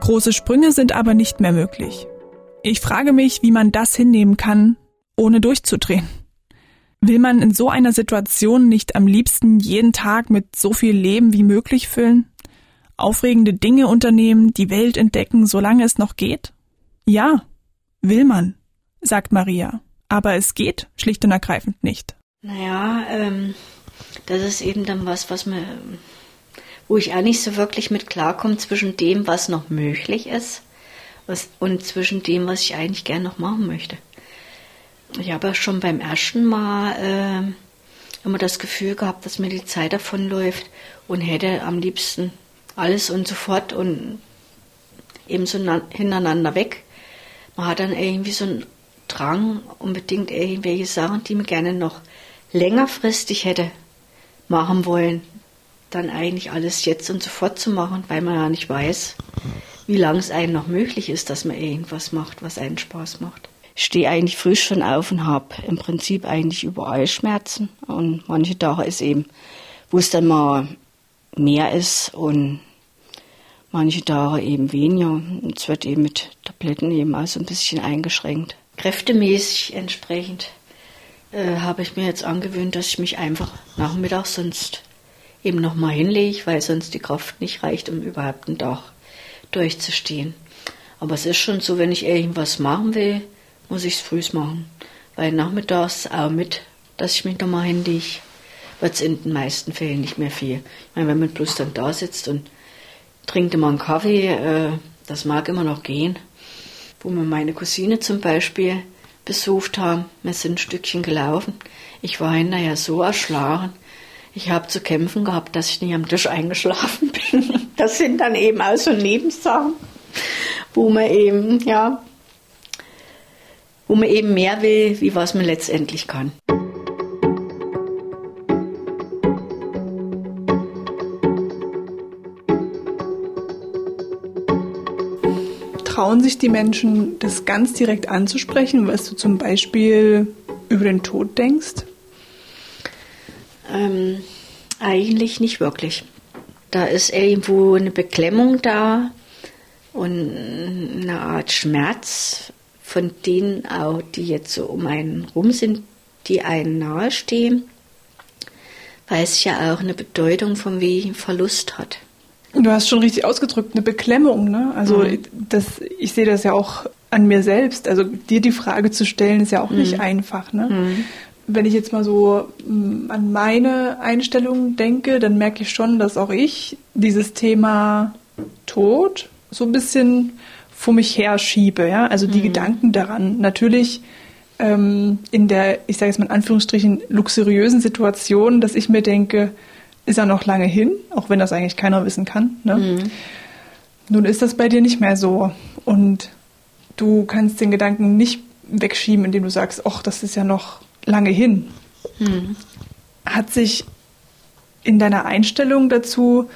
Große Sprünge sind aber nicht mehr möglich. Ich frage mich, wie man das hinnehmen kann, ohne durchzudrehen. Will man in so einer Situation nicht am liebsten jeden Tag mit so viel Leben wie möglich füllen? Aufregende Dinge unternehmen, die Welt entdecken, solange es noch geht? Ja, will man, sagt Maria. Aber es geht schlicht und ergreifend nicht. Naja, ähm, das ist eben dann was, was mir, wo ich auch nicht so wirklich mit klarkomme zwischen dem, was noch möglich ist was, und zwischen dem, was ich eigentlich gern noch machen möchte. Ich habe ja schon beim ersten Mal äh, immer das Gefühl gehabt, dass mir die Zeit davonläuft und hätte am liebsten alles und sofort und eben so hintereinander weg. Man hat dann irgendwie so einen Drang, unbedingt irgendwelche Sachen, die man gerne noch längerfristig hätte machen wollen, dann eigentlich alles jetzt und sofort zu machen, weil man ja nicht weiß, wie lange es einem noch möglich ist, dass man irgendwas macht, was einen Spaß macht. Ich stehe eigentlich früh schon auf und habe im Prinzip eigentlich überall Schmerzen. Und manche Tage ist eben, wo es dann mal mehr ist und manche Tage eben weniger. Es wird eben mit Tabletten eben auch so ein bisschen eingeschränkt. Kräftemäßig entsprechend äh, habe ich mir jetzt angewöhnt, dass ich mich einfach nachmittags sonst eben nochmal hinlege, weil sonst die Kraft nicht reicht, um überhaupt einen Tag durchzustehen. Aber es ist schon so, wenn ich irgendwas machen will, muss ich es früh machen. Weil nachmittags auch mit, dass ich mich nochmal hinlege, wird es in den meisten Fällen nicht mehr viel. Ich meine, wenn man bloß dann da sitzt und trinkt immer einen Kaffee, äh, das mag immer noch gehen. Wo wir meine Cousine zum Beispiel besucht haben, wir sind ein Stückchen gelaufen. Ich war hinterher so erschlagen, ich habe zu kämpfen gehabt, dass ich nicht am Tisch eingeschlafen bin. Das sind dann eben auch so Nebensachen, wo man eben, ja, wo man eben mehr will, wie was man letztendlich kann. Trauen sich die Menschen, das ganz direkt anzusprechen, was du zum Beispiel über den Tod denkst? Ähm, eigentlich nicht wirklich. Da ist irgendwo eine Beklemmung da und eine Art Schmerz von denen auch, die jetzt so um einen rum sind, die einen nahestehen, weil es ja auch eine Bedeutung von wie Verlust hat. Du hast schon richtig ausgedrückt, eine Beklemmung, ne? Also mhm. das, ich sehe das ja auch an mir selbst. Also dir die Frage zu stellen, ist ja auch mhm. nicht einfach, ne? Mhm wenn ich jetzt mal so mm, an meine Einstellung denke, dann merke ich schon, dass auch ich dieses Thema Tod so ein bisschen vor mich her schiebe. Ja? Also die mhm. Gedanken daran. Natürlich ähm, in der, ich sage jetzt mal in Anführungsstrichen, luxuriösen Situation, dass ich mir denke, ist er noch lange hin, auch wenn das eigentlich keiner wissen kann. Ne? Mhm. Nun ist das bei dir nicht mehr so. Und du kannst den Gedanken nicht wegschieben, indem du sagst, ach, das ist ja noch lange hin. Hm. Hat sich in deiner Einstellung dazu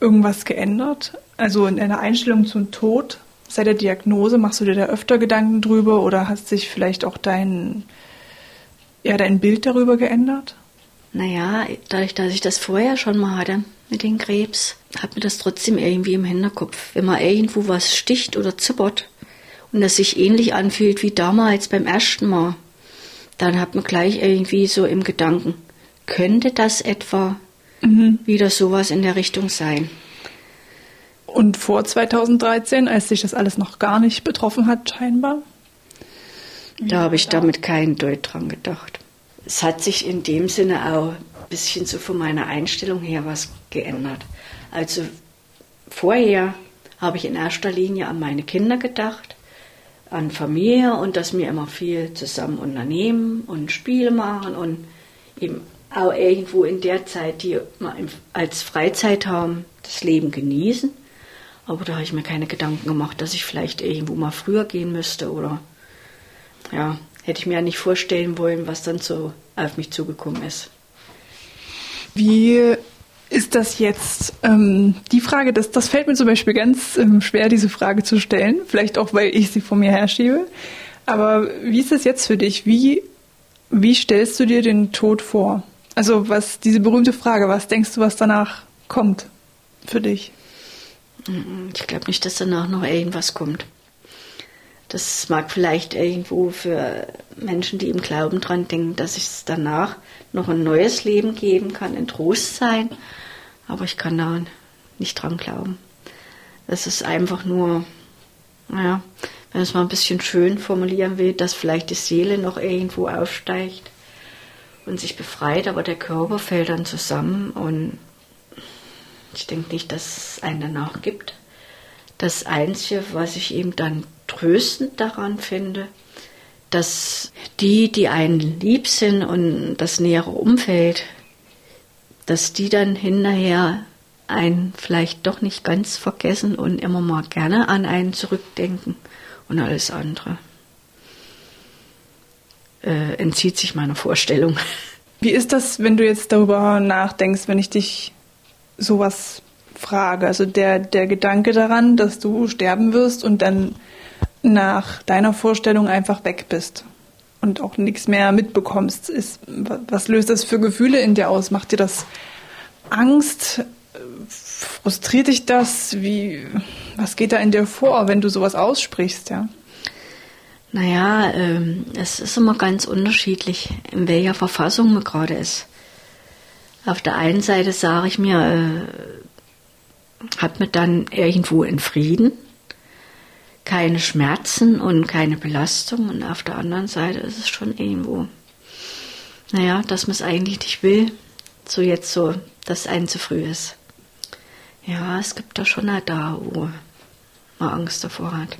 irgendwas geändert? Also in deiner Einstellung zum Tod seit der Diagnose, machst du dir da öfter Gedanken drüber oder hat sich vielleicht auch dein, ja, dein Bild darüber geändert? Naja, dadurch, dass ich das vorher schon mal hatte mit dem Krebs, hat mir das trotzdem irgendwie im Hinterkopf. Wenn man irgendwo was sticht oder zippert und das sich ähnlich anfühlt wie damals beim ersten Mal, dann hat man gleich irgendwie so im Gedanken, könnte das etwa mhm. wieder sowas in der Richtung sein? Und vor 2013, als sich das alles noch gar nicht betroffen hat, scheinbar? Da habe ich damit keinen Deut dran gedacht. Es hat sich in dem Sinne auch ein bisschen so von meiner Einstellung her was geändert. Also vorher habe ich in erster Linie an meine Kinder gedacht an Familie und dass wir immer viel zusammen unternehmen und Spiele machen und eben auch irgendwo in der Zeit, die wir als Freizeit haben, das Leben genießen. Aber da habe ich mir keine Gedanken gemacht, dass ich vielleicht irgendwo mal früher gehen müsste oder ja, hätte ich mir ja nicht vorstellen wollen, was dann so auf mich zugekommen ist. Wie ist das jetzt ähm, die Frage, das, das fällt mir zum Beispiel ganz ähm, schwer, diese Frage zu stellen, vielleicht auch, weil ich sie vor mir herschiebe. Aber wie ist das jetzt für dich? Wie, wie stellst du dir den Tod vor? Also was diese berühmte Frage, was denkst du, was danach kommt für dich? Ich glaube nicht, dass danach noch irgendwas kommt. Das mag vielleicht irgendwo für Menschen, die im Glauben dran denken, dass es danach noch ein neues Leben geben kann, ein Trost sein. Aber ich kann da nicht dran glauben. Es ist einfach nur, naja, wenn es mal ein bisschen schön formulieren will, dass vielleicht die Seele noch irgendwo aufsteigt und sich befreit, aber der Körper fällt dann zusammen und ich denke nicht, dass es einen danach gibt. Das Einzige, was ich eben dann tröstend daran finde, dass die, die einen lieb sind und das nähere Umfeld, dass die dann hinterher einen vielleicht doch nicht ganz vergessen und immer mal gerne an einen zurückdenken und alles andere äh, entzieht sich meiner Vorstellung. Wie ist das, wenn du jetzt darüber nachdenkst, wenn ich dich sowas frage? Also der, der Gedanke daran, dass du sterben wirst und dann nach deiner Vorstellung einfach weg bist und auch nichts mehr mitbekommst, ist, was löst das für Gefühle in dir aus? Macht dir das Angst? Frustriert dich das? Wie, was geht da in dir vor, wenn du sowas aussprichst, ja? Naja, ähm, es ist immer ganz unterschiedlich, in welcher Verfassung man gerade ist. Auf der einen Seite sage ich mir, äh, hat man dann irgendwo in Frieden, keine Schmerzen und keine Belastung. Und auf der anderen Seite ist es schon irgendwo, naja, dass man es eigentlich nicht will, so jetzt so, dass es einem zu früh ist. Ja, es gibt da schon halt da, wo man Angst davor hat.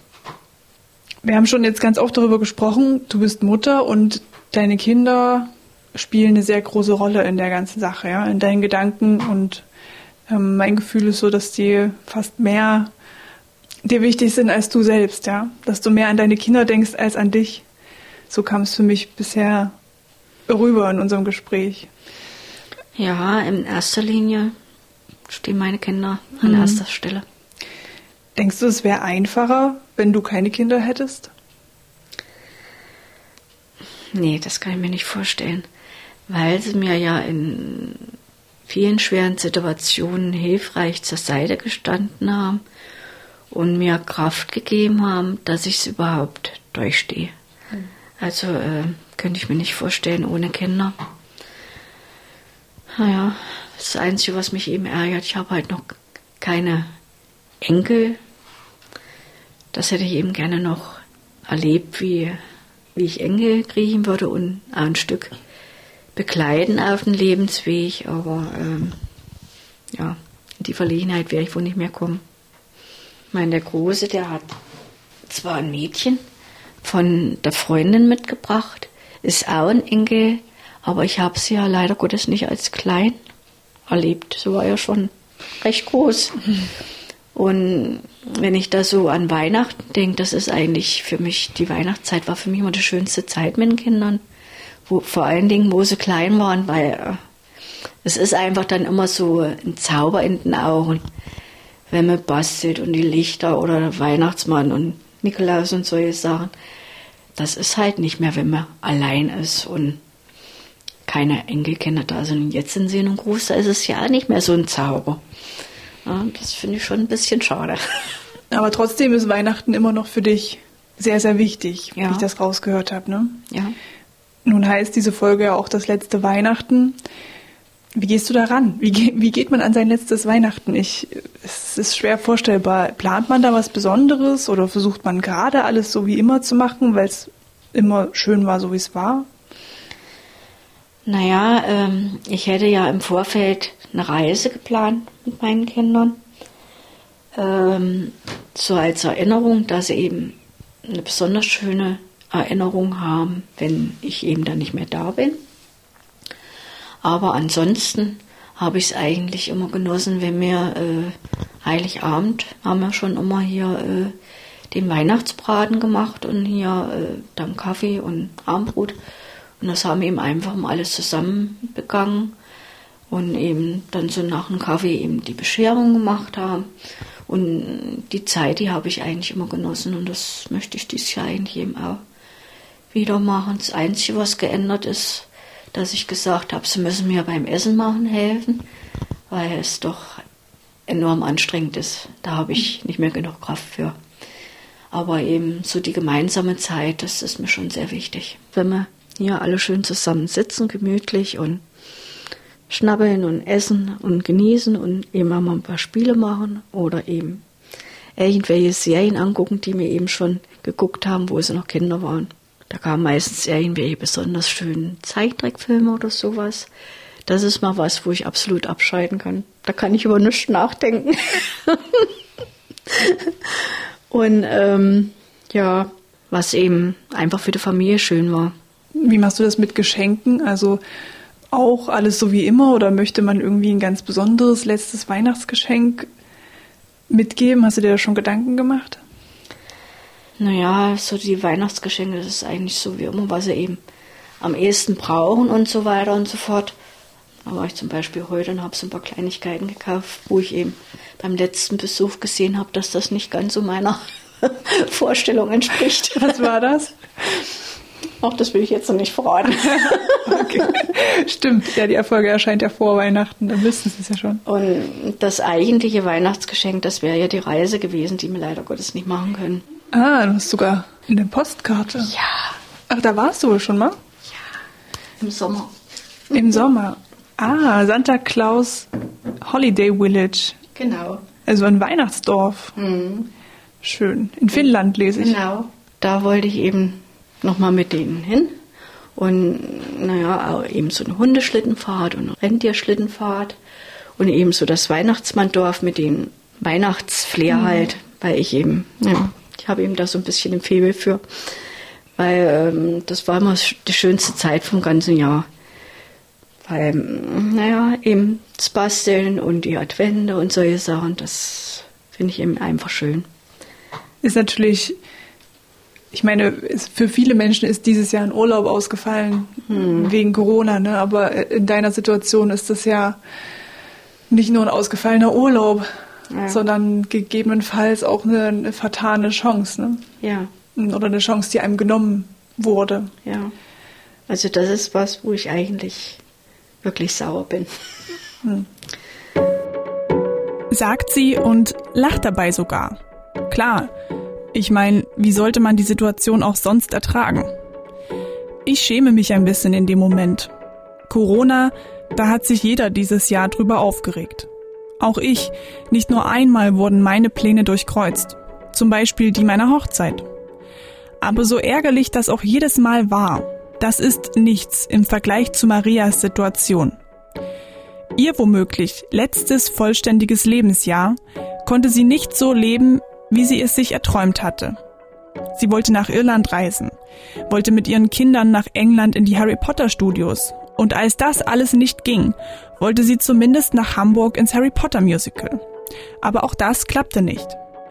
Wir haben schon jetzt ganz oft darüber gesprochen, du bist Mutter und deine Kinder spielen eine sehr große Rolle in der ganzen Sache, ja, in deinen Gedanken und ähm, mein Gefühl ist so, dass die fast mehr dir wichtig sind als du selbst, ja, dass du mehr an deine Kinder denkst als an dich. So kam es für mich bisher rüber in unserem Gespräch. Ja, in erster Linie stehen meine Kinder an mhm. erster Stelle. Denkst du, es wäre einfacher, wenn du keine Kinder hättest? Nee, das kann ich mir nicht vorstellen, weil sie mir ja in vielen schweren Situationen hilfreich zur Seite gestanden haben und mir Kraft gegeben haben, dass ich es überhaupt durchstehe. Mhm. Also äh, könnte ich mir nicht vorstellen ohne Kinder. Naja, das Einzige, was mich eben ärgert, ich habe halt noch keine Enkel das hätte ich eben gerne noch erlebt, wie, wie ich Engel kriegen würde und ein Stück begleiten auf den Lebensweg. Aber ähm, ja, in die Verlegenheit werde ich wohl nicht mehr kommen. Meine, der Große, der hat zwar ein Mädchen von der Freundin mitgebracht, ist auch ein Enkel, aber ich habe sie ja leider Gottes nicht als klein erlebt. So war ja schon recht groß. Und wenn ich da so an Weihnachten denke, das ist eigentlich für mich, die Weihnachtszeit war für mich immer die schönste Zeit mit den Kindern. Wo, vor allen Dingen, wo sie klein waren, weil es ist einfach dann immer so ein Zauber in den Augen, wenn man bastelt und die Lichter oder der Weihnachtsmann und Nikolaus und solche Sachen. Das ist halt nicht mehr, wenn man allein ist und keine Enkelkinder da sind. Und jetzt sind sie nun groß, da ist es ja nicht mehr so ein Zauber. Ja, das finde ich schon ein bisschen schade. Aber trotzdem ist Weihnachten immer noch für dich sehr, sehr wichtig, ja. wie ich das rausgehört habe. Ne? Ja. Nun heißt diese Folge ja auch das letzte Weihnachten. Wie gehst du daran? Wie, wie geht man an sein letztes Weihnachten? Ich, es ist schwer vorstellbar. Plant man da was Besonderes oder versucht man gerade alles so wie immer zu machen, weil es immer schön war, so wie es war? Naja, ähm, ich hätte ja im Vorfeld eine Reise geplant mit meinen Kindern. Ähm, so als Erinnerung, dass sie eben eine besonders schöne Erinnerung haben, wenn ich eben dann nicht mehr da bin. Aber ansonsten habe ich es eigentlich immer genossen, wenn wir äh, Heiligabend haben wir schon immer hier äh, den Weihnachtsbraten gemacht und hier äh, dann Kaffee und Armbrot. Und das haben wir eben einfach mal alles zusammen begangen und eben dann so nach dem Kaffee eben die Bescherung gemacht haben. Und die Zeit, die habe ich eigentlich immer genossen und das möchte ich dieses Jahr eigentlich eben auch wieder machen. Das Einzige, was geändert ist, dass ich gesagt habe, sie müssen mir beim Essen machen helfen, weil es doch enorm anstrengend ist. Da habe ich nicht mehr genug Kraft für. Aber eben so die gemeinsame Zeit, das ist mir schon sehr wichtig. Wenn wir hier alle schön zusammen sitzen, gemütlich und schnabbeln und essen und genießen und eben mal ein paar Spiele machen oder eben irgendwelche Serien angucken, die wir eben schon geguckt haben, wo sie noch Kinder waren. Da kamen meistens irgendwelche besonders schönen Zeichentrickfilme oder sowas. Das ist mal was, wo ich absolut abschalten kann. Da kann ich über nichts nachdenken. und ähm, ja, was eben einfach für die Familie schön war. Wie machst du das mit Geschenken? Also auch alles so wie immer oder möchte man irgendwie ein ganz besonderes letztes Weihnachtsgeschenk mitgeben? Hast du dir da schon Gedanken gemacht? Naja, so die Weihnachtsgeschenke, das ist eigentlich so wie immer, was sie eben am ehesten brauchen und so weiter und so fort. Da war ich zum Beispiel heute und habe so ein paar Kleinigkeiten gekauft, wo ich eben beim letzten Besuch gesehen habe, dass das nicht ganz so meiner Vorstellung entspricht. Was war das? Auch das will ich jetzt noch nicht verraten. okay. Stimmt, ja, die Erfolge erscheint ja vor Weihnachten, dann wissen Sie es ja schon. Und das eigentliche Weihnachtsgeschenk, das wäre ja die Reise gewesen, die wir leider Gottes nicht machen können. Ah, du hast sogar eine Postkarte. Ja. Ach, da warst du wohl schon mal? Ja, im Sommer. Im Sommer. Ah, Santa Claus Holiday Village. Genau. Also ein Weihnachtsdorf. Mhm. Schön. In Finnland lese ich. Genau. Da wollte ich eben nochmal mit denen hin. Und naja, eben so eine Hundeschlittenfahrt und eine Rentierschlittenfahrt. Und eben so das Weihnachtsmanndorf mit dem Weihnachtsflair mhm. halt, weil ich eben, ja, ich habe eben da so ein bisschen ein Febel für. Weil ähm, das war immer die schönste Zeit vom ganzen Jahr. Weil, naja, eben das Basteln und die Advente und solche Sachen, das finde ich eben einfach schön. Ist natürlich ich meine, für viele Menschen ist dieses Jahr ein Urlaub ausgefallen hm. wegen Corona, ne? aber in deiner Situation ist das ja nicht nur ein ausgefallener Urlaub, ja. sondern gegebenenfalls auch eine, eine vertane Chance. Ne? Ja. Oder eine Chance, die einem genommen wurde. Ja. Also das ist was, wo ich eigentlich wirklich sauer bin. Hm. Sagt sie und lacht dabei sogar. Klar, ich meine, wie sollte man die Situation auch sonst ertragen? Ich schäme mich ein bisschen in dem Moment. Corona, da hat sich jeder dieses Jahr drüber aufgeregt. Auch ich, nicht nur einmal wurden meine Pläne durchkreuzt. Zum Beispiel die meiner Hochzeit. Aber so ärgerlich das auch jedes Mal war, das ist nichts im Vergleich zu Marias Situation. Ihr womöglich letztes vollständiges Lebensjahr konnte sie nicht so leben, wie sie es sich erträumt hatte. Sie wollte nach Irland reisen, wollte mit ihren Kindern nach England in die Harry Potter Studios. Und als das alles nicht ging, wollte sie zumindest nach Hamburg ins Harry Potter Musical. Aber auch das klappte nicht.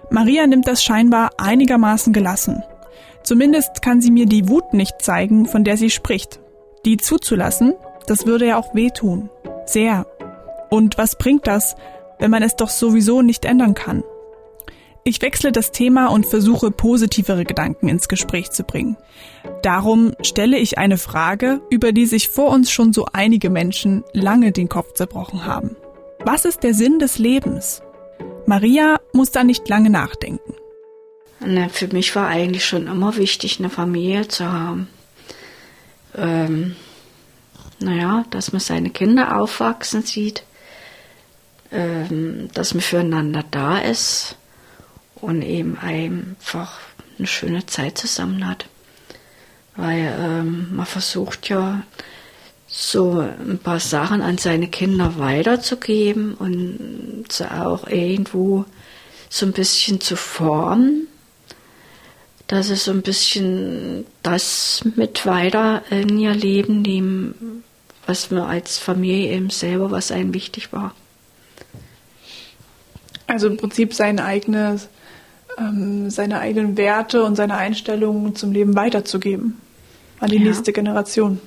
Maria nimmt das scheinbar einigermaßen gelassen. Zumindest kann sie mir die Wut nicht zeigen, von der sie spricht. Die zuzulassen, das würde ja auch wehtun. Sehr. Und was bringt das, wenn man es doch sowieso nicht ändern kann? Ich wechsle das Thema und versuche positivere Gedanken ins Gespräch zu bringen. Darum stelle ich eine Frage, über die sich vor uns schon so einige Menschen lange den Kopf zerbrochen haben. Was ist der Sinn des Lebens? Maria muss da nicht lange nachdenken. Na, für mich war eigentlich schon immer wichtig, eine Familie zu haben. Ähm, naja, dass man seine Kinder aufwachsen sieht, ähm, dass man füreinander da ist und eben einfach eine schöne Zeit zusammen hat. Weil ähm, man versucht ja so ein paar Sachen an seine Kinder weiterzugeben und sie auch irgendwo so ein bisschen zu formen, dass sie so ein bisschen das mit weiter in ihr Leben nehmen, was mir als Familie eben selber, was einem wichtig war. Also im Prinzip sein eigenes ähm, seine eigenen Werte und seine Einstellungen zum Leben weiterzugeben an die ja. nächste Generation.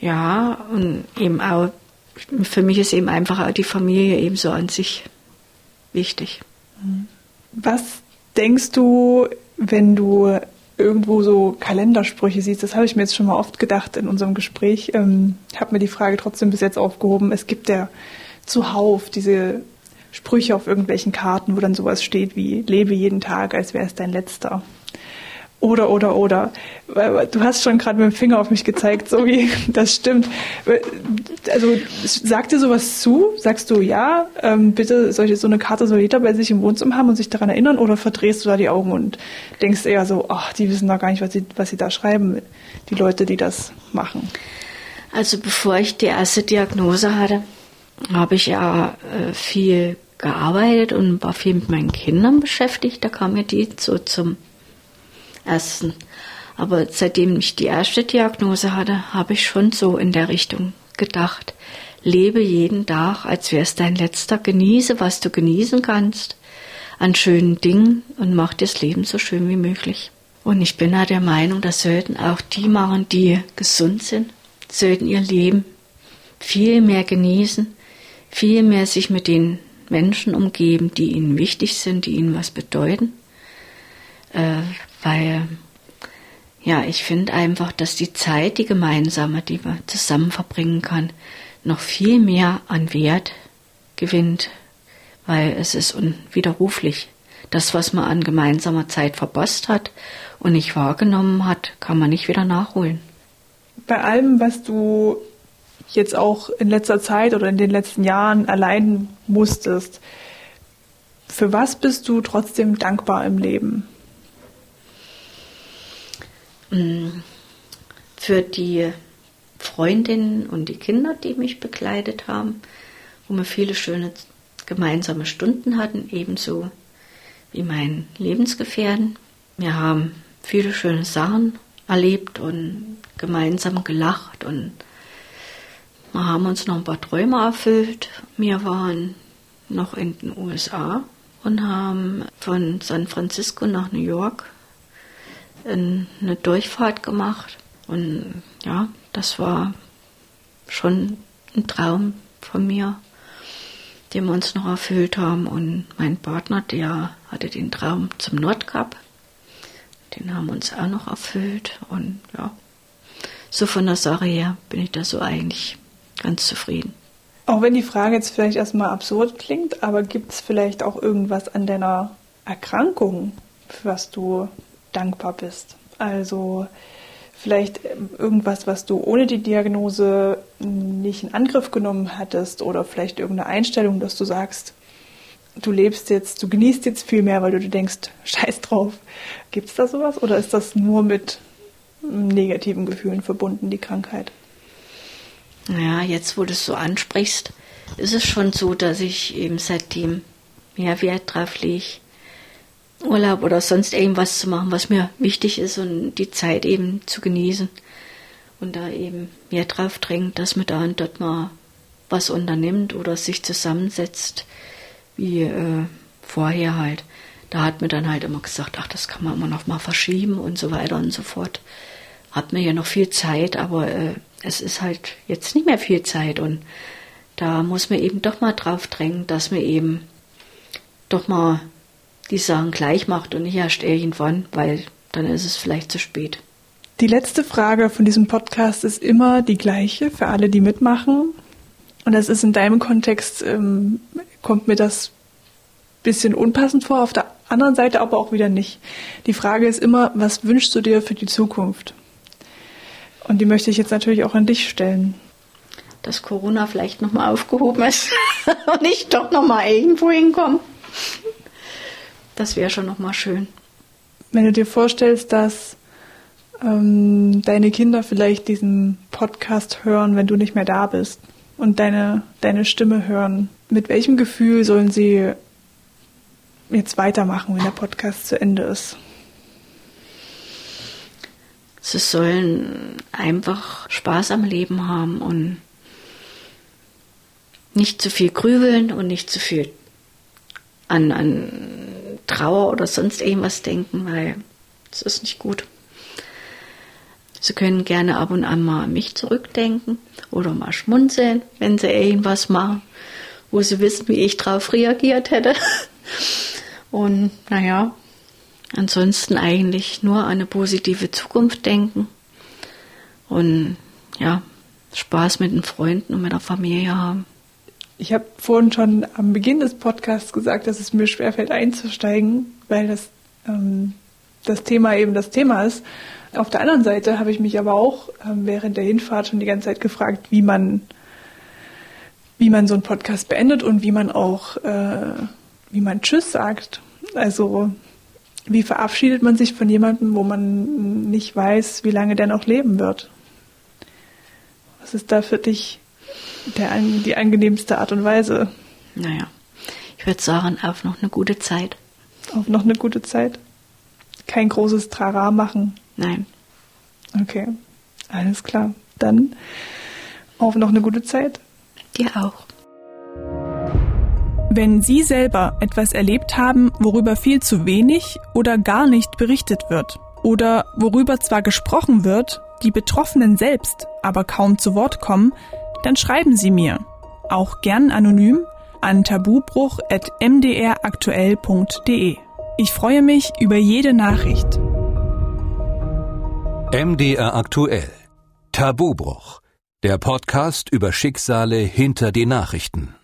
Ja, und eben auch, für mich ist eben einfach auch die Familie eben so an sich wichtig. Mhm. Was denkst du, wenn du irgendwo so Kalendersprüche siehst? Das habe ich mir jetzt schon mal oft gedacht in unserem Gespräch. Ähm, habe mir die Frage trotzdem bis jetzt aufgehoben. Es gibt ja zuhauf diese Sprüche auf irgendwelchen Karten, wo dann sowas steht wie lebe jeden Tag, als wäre es dein letzter. oder, oder, oder. Du hast schon gerade mit dem Finger auf mich gezeigt, so wie das stimmt. Also sagt dir sowas zu? Sagst du ja, ähm, bitte solche, so eine Karte soll jeder bei sich im Wohnzimmer haben und sich daran erinnern oder verdrehst du da die Augen und denkst eher so, ach, die wissen doch gar nicht, was sie, was sie da schreiben, die Leute, die das machen? Also bevor ich die erste Diagnose hatte, habe ich ja äh, viel gearbeitet und war viel mit meinen Kindern beschäftigt. Da kam mir die so zum ersten. Aber seitdem ich die erste Diagnose hatte, habe ich schon so in der Richtung gedacht. Lebe jeden Tag, als wäre es dein letzter. Genieße, was du genießen kannst an schönen Dingen und mach das Leben so schön wie möglich. Und ich bin da der Meinung, das sollten auch die machen, die gesund sind, sollten ihr Leben viel mehr genießen, viel mehr sich mit den Menschen umgeben, die ihnen wichtig sind, die ihnen was bedeuten. Äh, weil, ja, ich finde einfach, dass die Zeit, die gemeinsame, die man zusammen verbringen kann, noch viel mehr an Wert gewinnt, weil es ist unwiderruflich. Das, was man an gemeinsamer Zeit verpasst hat und nicht wahrgenommen hat, kann man nicht wieder nachholen. Bei allem, was du jetzt auch in letzter Zeit oder in den letzten Jahren erleiden musstest, für was bist du trotzdem dankbar im Leben? Mm, für die Freundinnen und die Kinder, die mich begleitet haben, wo wir viele schöne gemeinsame Stunden hatten, ebenso wie meinen Lebensgefährten. Wir haben viele schöne Sachen erlebt und gemeinsam gelacht und wir haben uns noch ein paar Träume erfüllt. Wir waren noch in den USA und haben von San Francisco nach New York eine Durchfahrt gemacht. Und ja, das war schon ein Traum von mir, den wir uns noch erfüllt haben. Und mein Partner, der hatte den Traum zum Nordkap. Den haben wir uns auch noch erfüllt. Und ja, so von der Sache her bin ich da so eigentlich ganz zufrieden. Auch wenn die Frage jetzt vielleicht erstmal absurd klingt, aber gibt es vielleicht auch irgendwas an deiner Erkrankung, für was du dankbar bist? Also vielleicht irgendwas, was du ohne die Diagnose nicht in Angriff genommen hattest oder vielleicht irgendeine Einstellung, dass du sagst, du lebst jetzt, du genießt jetzt viel mehr, weil du denkst, scheiß drauf. Gibt es da sowas oder ist das nur mit negativen Gefühlen verbunden, die Krankheit? Ja, jetzt wo du es so ansprichst, ist es schon so, dass ich eben seitdem mehr Wert drauf lege, Urlaub oder sonst irgendwas zu machen, was mir wichtig ist und die Zeit eben zu genießen. Und da eben mehr drauf drängt, dass man da und dort mal was unternimmt oder sich zusammensetzt, wie äh, vorher halt. Da hat mir dann halt immer gesagt, ach, das kann man immer noch mal verschieben und so weiter und so fort. Hat mir ja noch viel Zeit, aber äh, es ist halt jetzt nicht mehr viel Zeit und da muss man eben doch mal drauf drängen, dass man eben doch mal die Sachen gleich macht und nicht erst irgendwann, weil dann ist es vielleicht zu spät. Die letzte Frage von diesem Podcast ist immer die gleiche für alle, die mitmachen. Und das ist in deinem Kontext, ähm, kommt mir das bisschen unpassend vor, auf der anderen Seite aber auch wieder nicht. Die Frage ist immer, was wünschst du dir für die Zukunft? Und die möchte ich jetzt natürlich auch an dich stellen. Dass Corona vielleicht nochmal aufgehoben ist und ich doch nochmal irgendwo hinkomme. Das wäre schon nochmal schön. Wenn du dir vorstellst, dass ähm, deine Kinder vielleicht diesen Podcast hören, wenn du nicht mehr da bist und deine, deine Stimme hören, mit welchem Gefühl sollen sie jetzt weitermachen, wenn der Podcast zu Ende ist? Sie sollen einfach Spaß am Leben haben und nicht zu viel grübeln und nicht zu viel an, an Trauer oder sonst irgendwas denken, weil es ist nicht gut. Sie können gerne ab und an mal an mich zurückdenken oder mal schmunzeln, wenn sie irgendwas machen, wo sie wissen, wie ich darauf reagiert hätte. Und naja, ansonsten eigentlich nur an eine positive Zukunft denken und ja, Spaß mit den Freunden und mit der Familie haben. Ich habe vorhin schon am Beginn des Podcasts gesagt, dass es mir schwerfällt einzusteigen, weil das ähm, das Thema eben das Thema ist. Auf der anderen Seite habe ich mich aber auch ähm, während der Hinfahrt schon die ganze Zeit gefragt, wie man, wie man so einen Podcast beendet und wie man auch, äh, wie man Tschüss sagt. Also wie verabschiedet man sich von jemandem, wo man nicht weiß, wie lange der noch leben wird? Was ist da für dich der, die angenehmste Art und Weise? Naja, ich würde sagen, auf noch eine gute Zeit. Auf noch eine gute Zeit? Kein großes Trara machen? Nein. Okay, alles klar. Dann auf noch eine gute Zeit. Dir auch. Wenn Sie selber etwas erlebt haben, worüber viel zu wenig oder gar nicht berichtet wird, oder worüber zwar gesprochen wird, die Betroffenen selbst aber kaum zu Wort kommen, dann schreiben Sie mir, auch gern anonym, an tabubruch.mdraktuell.de. Ich freue mich über jede Nachricht. MDR aktuell. Tabubruch. Der Podcast über Schicksale hinter die Nachrichten.